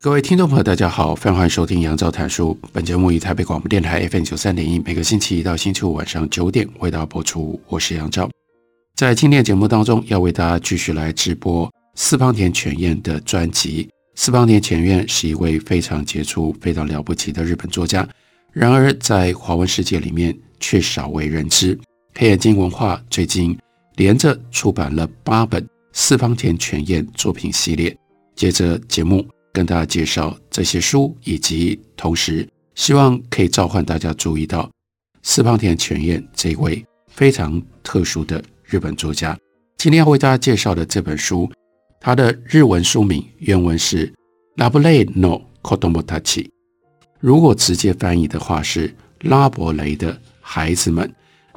各位听众朋友，大家好，非常欢迎收听杨照谈书。本节目以台北广播电台 FM 九三点一，每个星期一到星期五晚上九点为大家播出。我是杨照，在今天的节目当中，要为大家继续来直播四方田犬彦的专辑。四方田犬彦是一位非常杰出、非常了不起的日本作家，然而在华文世界里面却少为人知。黑眼睛文化最近连着出版了八本四方田犬彦作品系列，接着节目。跟大家介绍这些书，以及同时希望可以召唤大家注意到四方田犬彦这位非常特殊的日本作家。今天要为大家介绍的这本书，它的日文书名原文是《拉伯雷诺子供たち》，如果直接翻译的话是《拉伯雷的孩子们》。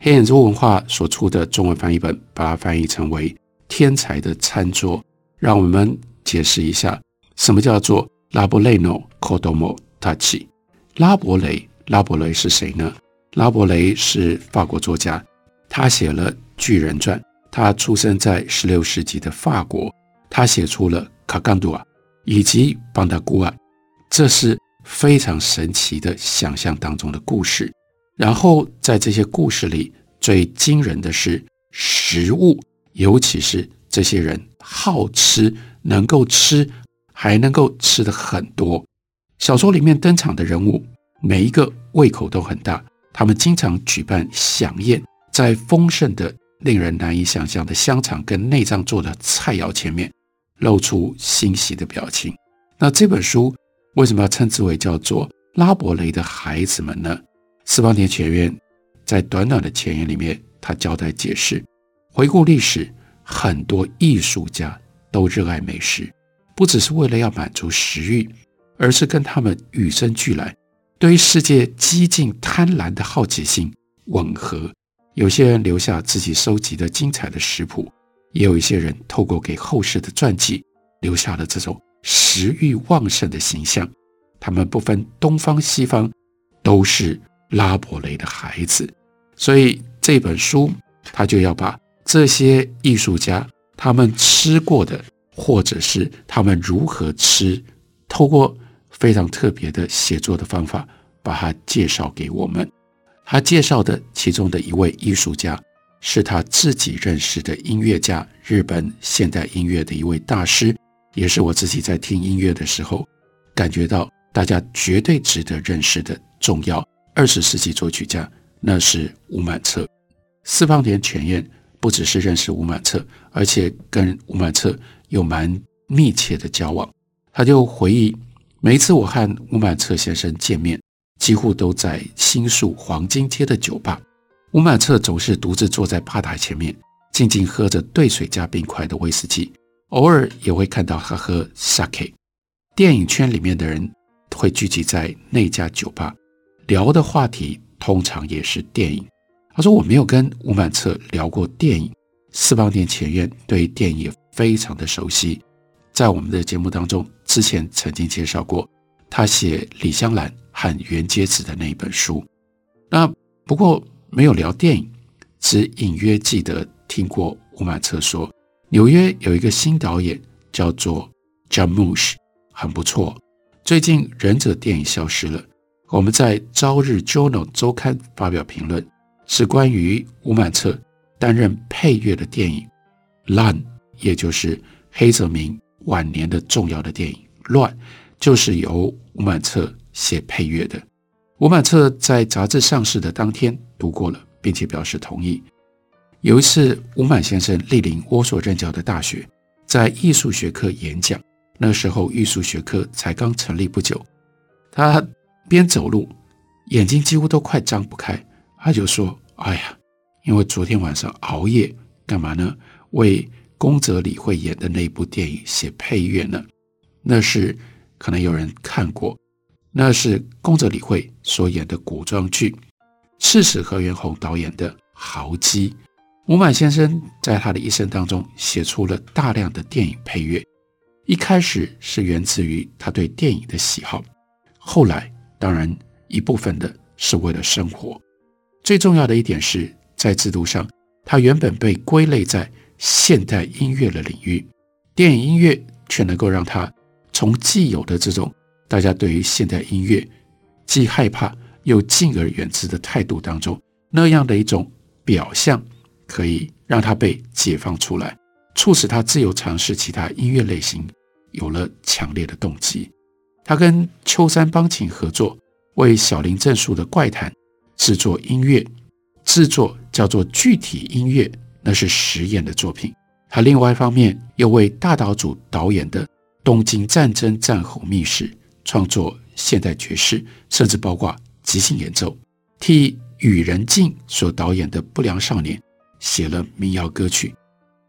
黑眼珠文化所出的中文翻译本，把它翻译成为《天才的餐桌》。让我们解释一下。什么叫做拉伯雷诺子供たち？拉伯雷，拉伯雷是谁呢？拉伯雷是法国作家，他写了《巨人传》，他出生在十六世纪的法国，他写出了《卡冈杜瓦》以及《邦达古瓦》，这是非常神奇的想象当中的故事。然后在这些故事里，最惊人的是食物，尤其是这些人好吃，能够吃。还能够吃得很多。小说里面登场的人物，每一个胃口都很大。他们经常举办饗宴，在丰盛的、令人难以想象的香肠跟内脏做的菜肴前面，露出欣喜的表情。那这本书为什么要称之为叫做《拉伯雷的孩子们》呢？四方田犬彦在短短的前言里面，他交代解释：回顾历史，很多艺术家都热爱美食。不只是为了要满足食欲，而是跟他们与生俱来对于世界激进贪婪的好奇心吻合。有些人留下自己收集的精彩的食谱，也有一些人透过给后世的传记留下了这种食欲旺盛的形象。他们不分东方西方，都是拉伯雷的孩子。所以这本书他就要把这些艺术家他们吃过的。或者是他们如何吃，透过非常特别的写作的方法，把它介绍给我们。他介绍的其中的一位艺术家，是他自己认识的音乐家，日本现代音乐的一位大师，也是我自己在听音乐的时候感觉到大家绝对值得认识的重要二十世纪作曲家，那是吴满彻。四方田犬彦不只是认识吴满彻，而且跟吴满彻。有蛮密切的交往，他就回忆，每一次我和吴满彻先生见面，几乎都在新宿黄金街的酒吧。吴满彻总是独自坐在吧台前面，静静喝着兑水加冰块的威士忌，偶尔也会看到他喝 sake。电影圈里面的人会聚集在那家酒吧，聊的话题通常也是电影。他说我没有跟吴满彻聊过电影，四方田前院对电影也非常的熟悉，在我们的节目当中，之前曾经介绍过他写李香兰和原节子的那一本书。那不过没有聊电影，只隐约记得听过吴满彻说，纽约有一个新导演叫做 Jamush，很不错。最近忍者电影消失了，我们在《朝日 Journal》周刊发表评论，是关于吴满彻担任配乐的电影《乱》。也就是黑泽明晚年的重要的电影《乱》，就是由吴满彻写配乐的。吴满彻在杂志上市的当天读过了，并且表示同意。有一次，吴满先生莅临我所任教的大学，在艺术学科演讲。那时候艺术学科才刚成立不久，他边走路，眼睛几乎都快张不开。他就说：“哎呀，因为昨天晚上熬夜，干嘛呢？为宫泽理惠演的那部电影写配乐呢？那是可能有人看过，那是宫泽理惠所演的古装剧，赤石河原宏导演的《豪鸡》。伍满先生在他的一生当中写出了大量的电影配乐，一开始是源自于他对电影的喜好，后来当然一部分的是为了生活。最重要的一点是在制度上，他原本被归类在现代音乐的领域，电影音乐却能够让他从既有的这种大家对于现代音乐既害怕又敬而远之的态度当中，那样的一种表象，可以让他被解放出来，促使他自由尝试其他音乐类型，有了强烈的动机。他跟秋山邦晴合作，为小林正树的怪谈制作音乐，制作叫做具体音乐。那是实验的作品。他另外一方面又为大岛渚导演的《东京战争战后秘史》创作现代爵士，甚至包括即兴演奏。替羽人静所导演的《不良少年》写了民谣歌曲。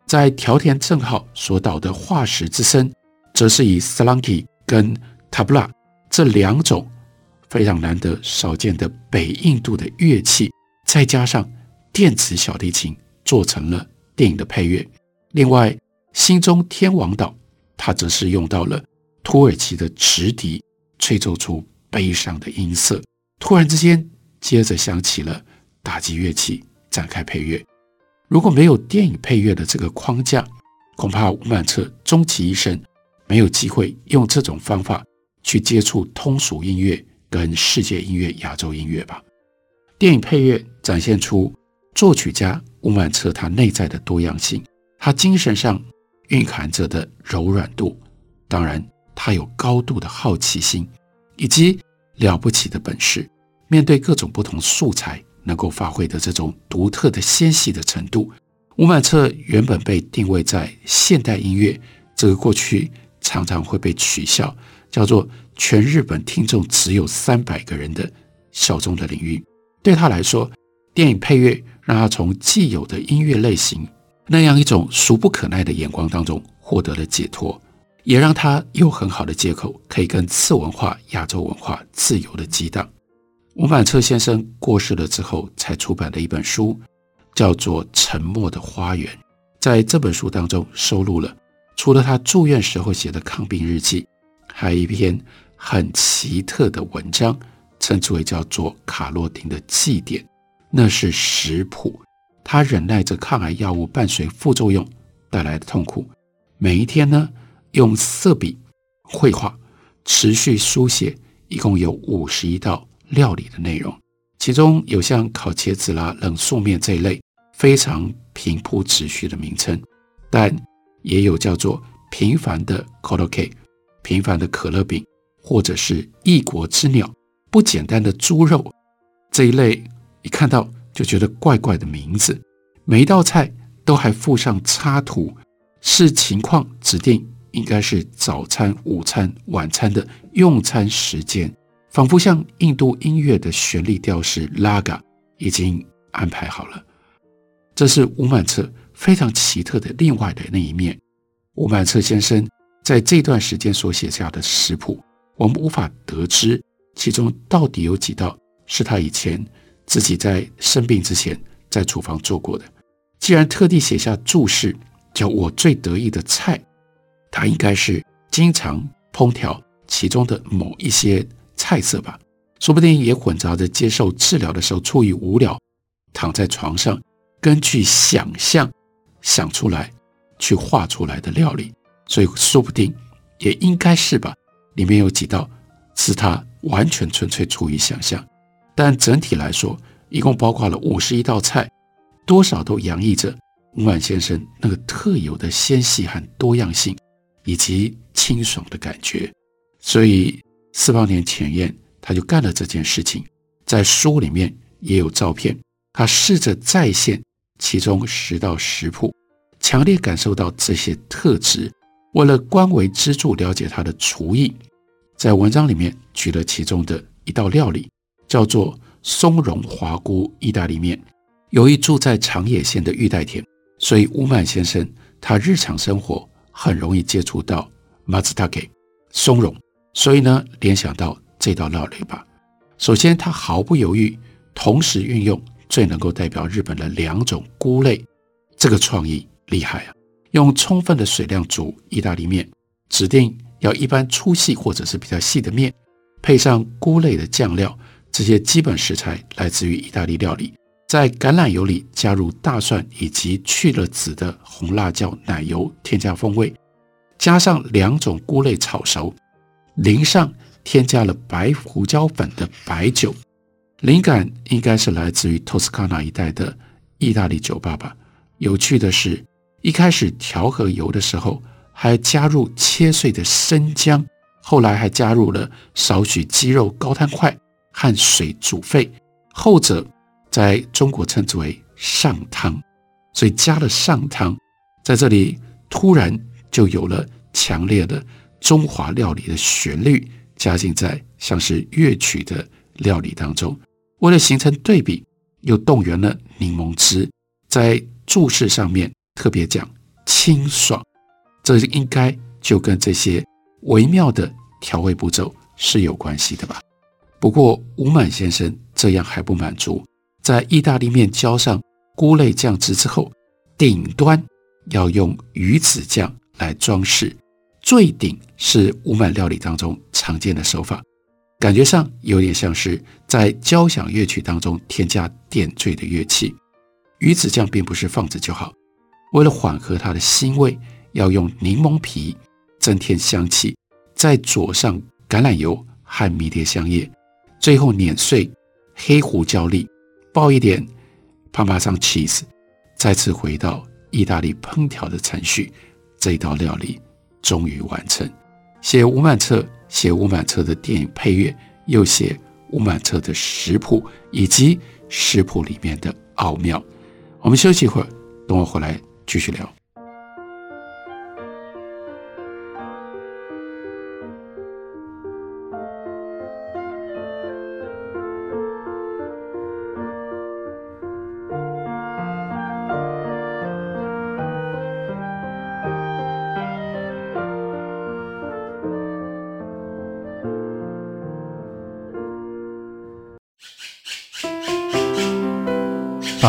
在条田正浩所导的《化石之声》，则是以 Sarangi 跟 Tabla 这两种非常难得少见的北印度的乐器，再加上电子小提琴。做成了电影的配乐。另外，心中天王岛，他则是用到了土耳其的直笛，吹奏出悲伤的音色。突然之间，接着响起了打击乐器，展开配乐。如果没有电影配乐的这个框架，恐怕吴曼彻终其一生没有机会用这种方法去接触通俗音乐跟世界音乐、亚洲音乐吧。电影配乐展现出作曲家。乌曼彻他内在的多样性，他精神上蕴含着的柔软度，当然他有高度的好奇心，以及了不起的本事。面对各种不同素材，能够发挥的这种独特的纤细的程度。乌曼彻原本被定位在现代音乐这个过去常常会被取笑，叫做全日本听众只有三百个人的小众的领域。对他来说，电影配乐。让他从既有的音乐类型那样一种俗不可耐的眼光当中获得了解脱，也让他有很好的借口可以跟次文化、亚洲文化自由的激荡。吴满彻先生过世了之后，才出版的一本书叫做《沉默的花园》。在这本书当中，收录了除了他住院时候写的抗病日记，还有一篇很奇特的文章，称之为叫做《卡洛丁的祭典》。那是食谱，他忍耐着抗癌药物伴随副作用带来的痛苦，每一天呢，用色笔绘画，持续书写，一共有五十一道料理的内容，其中有像烤茄子啦、冷素面这一类非常平铺直叙的名称，但也有叫做平凡的 korokke 平凡的可乐饼，或者是异国之鸟，不简单的猪肉这一类。一看到就觉得怪怪的名字，每一道菜都还附上插图，视情况指定应该是早餐、午餐、晚餐的用餐时间，仿佛像印度音乐的旋律调式拉嘎已经安排好了。这是吴满彻非常奇特的另外的那一面。吴满彻先生在这段时间所写下的食谱，我们无法得知其中到底有几道是他以前。自己在生病之前在厨房做过的，既然特地写下注释，叫我最得意的菜，它应该是经常烹调其中的某一些菜色吧？说不定也混杂着接受治疗的时候出于无聊，躺在床上根据想象想出来去画出来的料理，所以说不定也应该是吧？里面有几道是他完全纯粹出于想象。但整体来说，一共包括了五十一道菜，多少都洋溢着伍满先生那个特有的纤细和多样性，以及清爽的感觉。所以四八年前夜，他就干了这件事情。在书里面也有照片，他试着再现其中十道食谱，强烈感受到这些特质。为了官为支柱了解他的厨艺，在文章里面举了其中的一道料理。叫做松茸华菇意大利面。由于住在长野县的玉代田，所以乌曼先生他日常生活很容易接触到马兹塔给松茸，所以呢，联想到这道料理吧。首先，他毫不犹豫，同时运用最能够代表日本的两种菇类，这个创意厉害啊！用充分的水量煮意大利面，指定要一般粗细或者是比较细的面，配上菇类的酱料，这些基本食材来自于意大利料理，在橄榄油里加入大蒜以及去了籽的红辣椒奶油，添加风味，加上两种菇类炒熟，淋上添加了白胡椒粉的白酒，灵感应该是来自于托斯卡纳一带的意大利酒吧吧。有趣的是。一开始调和油的时候，还加入切碎的生姜，后来还加入了少许鸡肉高汤块和水煮沸，后者在中国称之为上汤，所以加了上汤，在这里突然就有了强烈的中华料理的旋律加进在像是乐曲的料理当中，为了形成对比，又动员了柠檬汁在注释上面。特别讲清爽，这应该就跟这些微妙的调味步骤是有关系的吧。不过吴满先生这样还不满足，在意大利面浇上菇类酱汁之后，顶端要用鱼子酱来装饰，最顶是吴满料理当中常见的手法，感觉上有点像是在交响乐曲当中添加点缀的乐器。鱼子酱并不是放着就好。为了缓和它的腥味，要用柠檬皮增添香气，再佐上橄榄油和迷迭香叶，最后碾碎黑胡椒粒，爆一点帕玛桑 cheese，再次回到意大利烹调的程序，这一道料理终于完成。写吴满彻，写吴满彻的电影配乐，又写吴满彻的食谱以及食谱里面的奥妙。我们休息一会儿，等我回来。继续聊。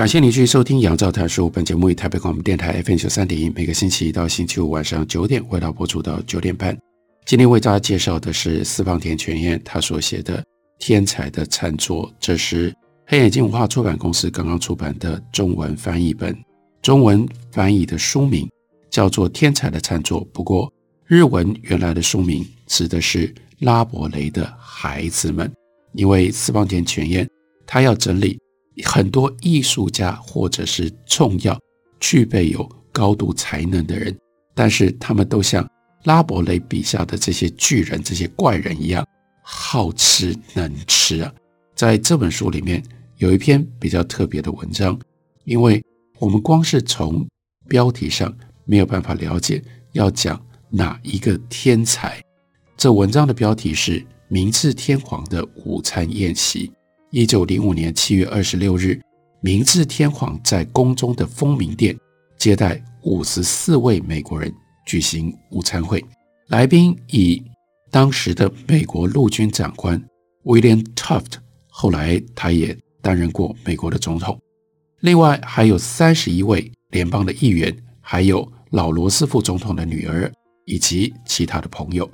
感谢您继续收听《杨照谈书》。本节目以台北广播电台 FM 九三点一，每个星期一到星期五晚上九点，为大家播出到九点半。今天为大家介绍的是四方田泉彦他所写的《天才的餐桌》，这是黑眼镜文化出版公司刚刚出版的中文翻译本。中文翻译的书名叫做《天才的餐桌》，不过日文原来的书名指的是拉伯雷的孩子们，因为四方田泉彦他要整理。很多艺术家或者是重要、具备有高度才能的人，但是他们都像拉伯雷笔下的这些巨人、这些怪人一样，好吃能吃啊！在这本书里面有一篇比较特别的文章，因为我们光是从标题上没有办法了解要讲哪一个天才。这文章的标题是《明治天皇的午餐宴席。一九零五年七月二十六日，明治天皇在宫中的丰明殿接待五十四位美国人，举行午餐会。来宾以当时的美国陆军长官 William Taft，后来他也担任过美国的总统。另外还有三十一位联邦的议员，还有老罗斯福总统的女儿。以及其他的朋友，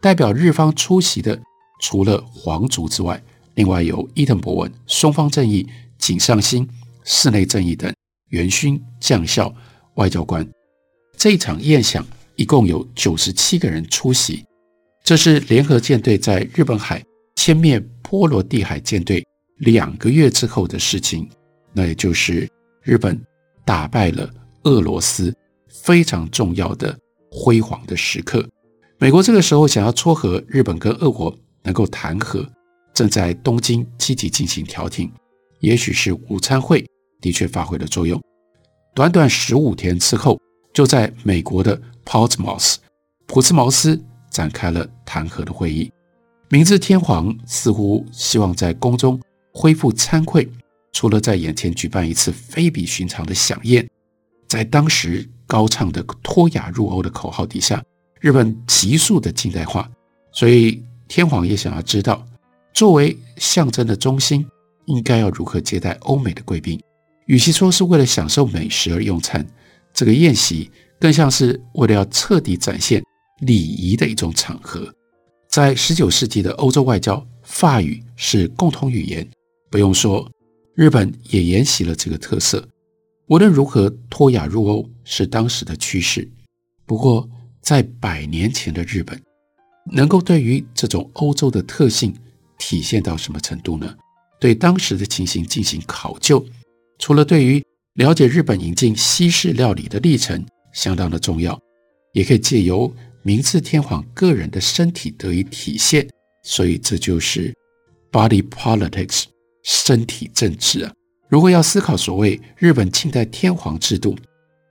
代表日方出席的，除了皇族之外，另外有伊藤博文、松方正义、井上新、寺内正义等元勋将校、外交官。这一场宴饗一共有九十七个人出席。这是联合舰队在日本海歼灭波罗的海舰队两个月之后的事情，那也就是日本打败了俄罗斯，非常重要的。辉煌的时刻，美国这个时候想要撮合日本跟俄国能够谈和，正在东京积极进行调停。也许是午餐会的确发挥了作用。短短十五天之后，就在美国的 Portsmouth 普茨茅斯展开了谈和的会议。明治天皇似乎希望在宫中恢复餐会，除了在眼前举办一次非比寻常的饗宴，在当时。高唱的脱亚入欧的口号底下，日本急速的近代化，所以天皇也想要知道，作为象征的中心，应该要如何接待欧美的贵宾。与其说是为了享受美食而用餐，这个宴席更像是为了要彻底展现礼仪的一种场合。在十九世纪的欧洲外交，法语是共同语言，不用说，日本也沿袭了这个特色。无论如何，脱亚入欧是当时的趋势。不过，在百年前的日本，能够对于这种欧洲的特性体现到什么程度呢？对当时的情形进行考究，除了对于了解日本引进西式料理的历程相当的重要，也可以借由明治天皇个人的身体得以体现。所以，这就是 body politics，身体政治啊。如果要思考所谓日本近代天皇制度，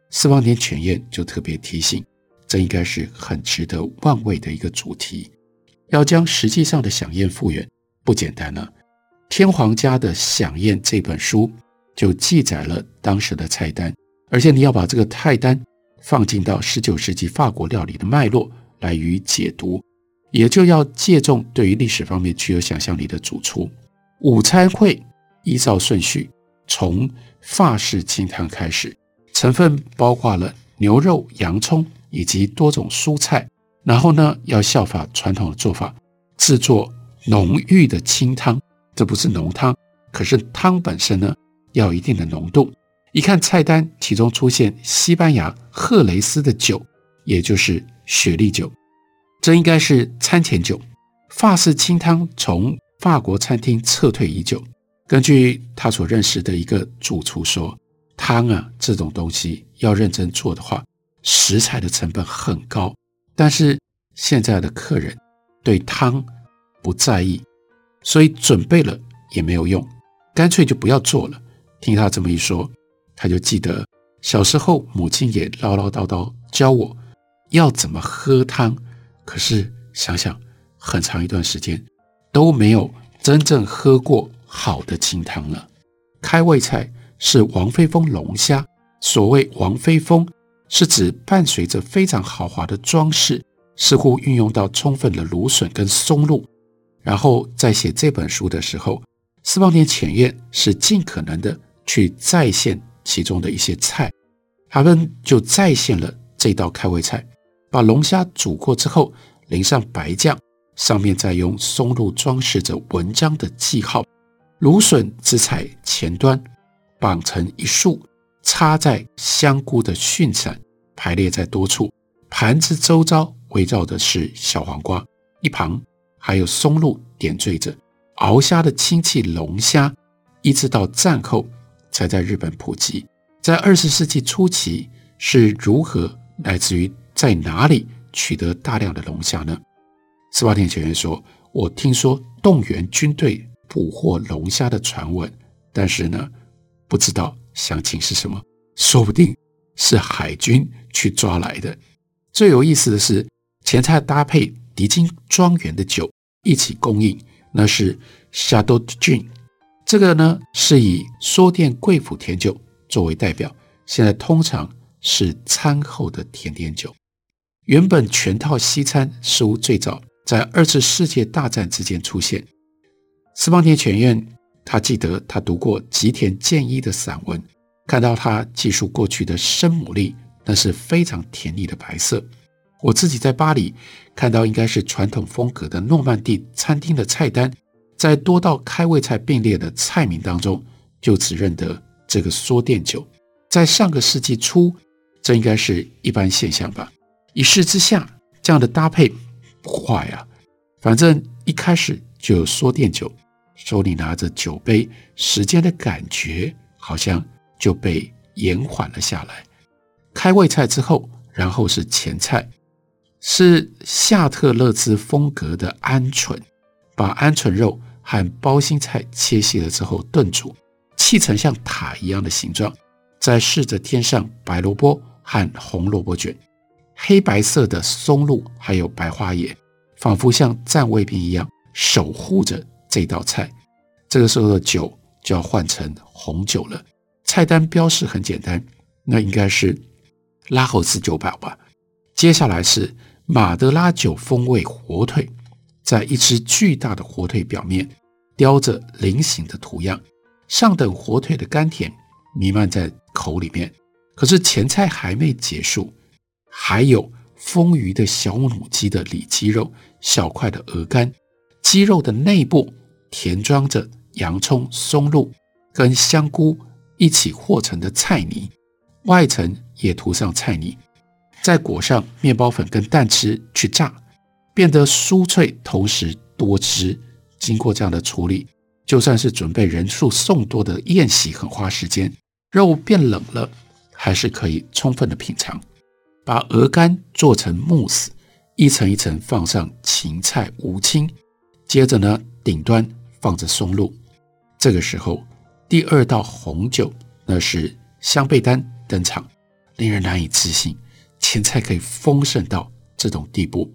四方田犬彦就特别提醒，这应该是很值得玩味的一个主题。要将实际上的饗宴复原不简单了。天皇家的饗宴这本书就记载了当时的菜单，而且你要把这个菜单放进到十九世纪法国料理的脉络来予以解读，也就要借重对于历史方面具有想象力的主厨。午餐会依照顺序。从法式清汤开始，成分包括了牛肉、洋葱以及多种蔬菜。然后呢，要效法传统的做法，制作浓郁的清汤。这不是浓汤，可是汤本身呢，要有一定的浓度。一看菜单，其中出现西班牙赫雷斯的酒，也就是雪莉酒，这应该是餐前酒。法式清汤从法国餐厅撤退已久。根据他所认识的一个主厨说，汤啊这种东西要认真做的话，食材的成本很高。但是现在的客人对汤不在意，所以准备了也没有用，干脆就不要做了。听他这么一说，他就记得小时候母亲也唠唠叨叨教我要怎么喝汤，可是想想很长一段时间都没有真正喝过。好的清汤了。开胃菜是王妃凤龙虾。所谓王妃凤，是指伴随着非常豪华的装饰，似乎运用到充分的芦笋跟松露。然后在写这本书的时候，四方田浅院是尽可能的去再现其中的一些菜，他们就再现了这道开胃菜，把龙虾煮过之后淋上白酱，上面再用松露装饰着文章的记号。芦笋只采前端，绑成一束，插在香菇的蕈伞，排列在多处。盘子周遭围绕的是小黄瓜，一旁还有松露点缀着。鳌虾的亲戚龙虾，一直到战后才在日本普及。在二十世纪初期是如何来自于在哪里取得大量的龙虾呢？四方田浅彦说：“我听说动员军队。”捕获龙虾的传闻，但是呢，不知道详情是什么，说不定是海军去抓来的。最有意思的是，前菜搭配迪金庄园的酒，一起供应，那是 Chateau Jun。这个呢是以缩店贵腐甜酒作为代表，现在通常是餐后的甜点酒。原本全套西餐似乎最早在二次世界大战之间出现。斯邦田全院，他记得他读过吉田健一的散文，看到他记述过去的生牡蛎，那是非常甜腻的白色。我自己在巴黎看到应该是传统风格的诺曼底餐厅的菜单。在多道开胃菜并列的菜名当中，就只认得这个缩店酒。在上个世纪初，这应该是一般现象吧。一试之下，这样的搭配不坏啊。反正一开始就有缩店酒，手里拿着酒杯，时间的感觉好像就被延缓了下来。开胃菜之后，然后是前菜，是夏特勒兹风格的鹌鹑，把鹌鹑肉。和包心菜切细了之后炖煮，砌成像塔一样的形状，再试着添上白萝卜和红萝卜卷，黑白色的松露还有白花椰，仿佛像站卫兵一样守护着这道菜。这个时候的酒就要换成红酒了。菜单标示很简单，那应该是拉侯斯酒保吧。接下来是马德拉酒风味火腿，在一只巨大的火腿表面。雕着菱形的图样，上等火腿的甘甜弥漫在口里面。可是前菜还没结束，还有丰腴的小母鸡的里脊肉、小块的鹅肝，鸡肉的内部填装着洋葱、松露跟香菇一起和成的菜泥，外层也涂上菜泥，再裹上面包粉跟蛋吃去炸，变得酥脆，同时多汁。经过这样的处理，就算是准备人数众多的宴席很花时间，肉变冷了还是可以充分的品尝。把鹅肝做成慕斯，一层一层放上芹菜、乌青，接着呢，顶端放着松露。这个时候，第二道红酒那是香贝丹登场，令人难以置信，前菜可以丰盛到这种地步。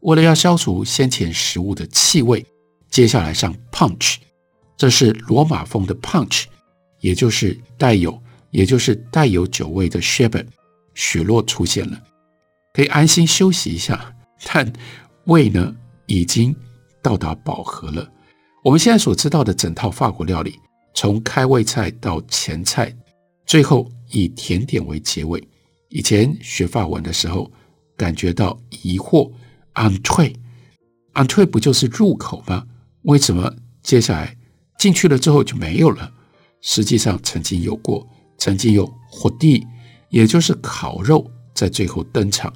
为了要消除先前食物的气味。接下来上 punch，这是罗马风的 punch，也就是带有，也就是带有酒味的 sherbet，雪落出现了，可以安心休息一下。但胃呢，已经到达饱和了。我们现在所知道的整套法国料理，从开胃菜到前菜，最后以甜点为结尾。以前学法文的时候，感觉到疑惑，entrée，entrée 不就是入口吗？为什么接下来进去了之后就没有了？实际上曾经有过，曾经有火地，也就是烤肉在最后登场。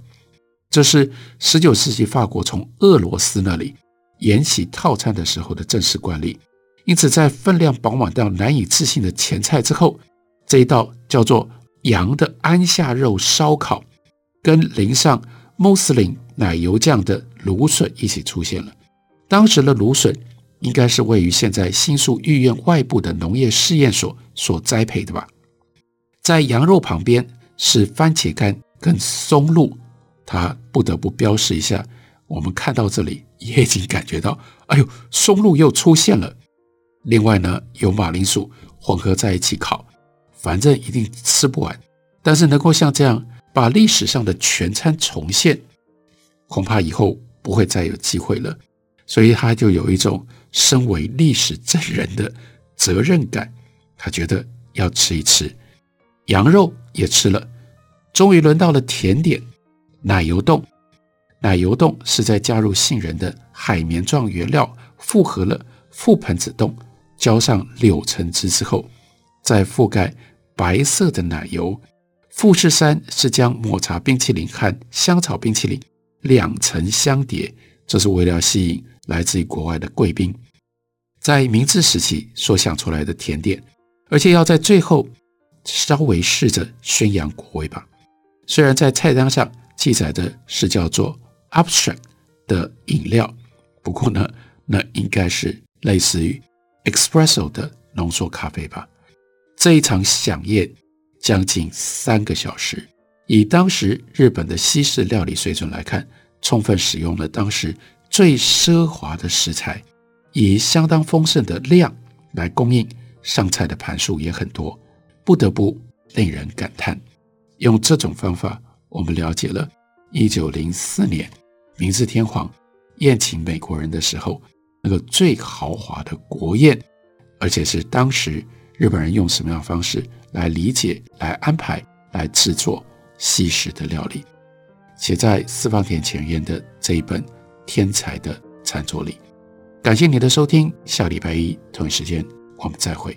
这是十九世纪法国从俄罗斯那里沿袭套餐的时候的正式惯例。因此，在分量饱满到难以置信的前菜之后，这一道叫做羊的安下肉烧烤，跟淋上穆斯林奶油酱的芦笋一起出现了。当时的芦笋。应该是位于现在新宿御苑外部的农业试验所所栽培的吧。在羊肉旁边是番茄干跟松露，它不得不标示一下。我们看到这里也已经感觉到，哎呦，松露又出现了。另外呢，有马铃薯混合在一起烤，反正一定吃不完。但是能够像这样把历史上的全餐重现，恐怕以后不会再有机会了。所以他就有一种。身为历史证人的责任感，他觉得要吃一吃，羊肉也吃了，终于轮到了甜点奶油冻。奶油冻是在加入杏仁的海绵状原料，复合了覆盆子冻，浇上柳橙汁之后，再覆盖白色的奶油。富士山是将抹茶冰淇淋和香草冰淇淋两层相叠，这是为了吸引。来自于国外的贵宾，在明治时期所想出来的甜点，而且要在最后稍微试着宣扬国威吧。虽然在菜单上记载的是叫做 abstract 的饮料，不过呢，那应该是类似于 espresso 的浓缩咖啡吧。这一场饗宴将近三个小时，以当时日本的西式料理水准来看，充分使用了当时。最奢华的食材，以相当丰盛的量来供应，上菜的盘数也很多，不得不令人感叹。用这种方法，我们了解了1904年明治天皇宴请美国人的时候，那个最豪华的国宴，而且是当时日本人用什么样的方式来理解、来安排、来制作西式的料理，写在四方田前院的这一本天才的餐桌里。感谢你的收听，下礼拜一同一时间我们再会。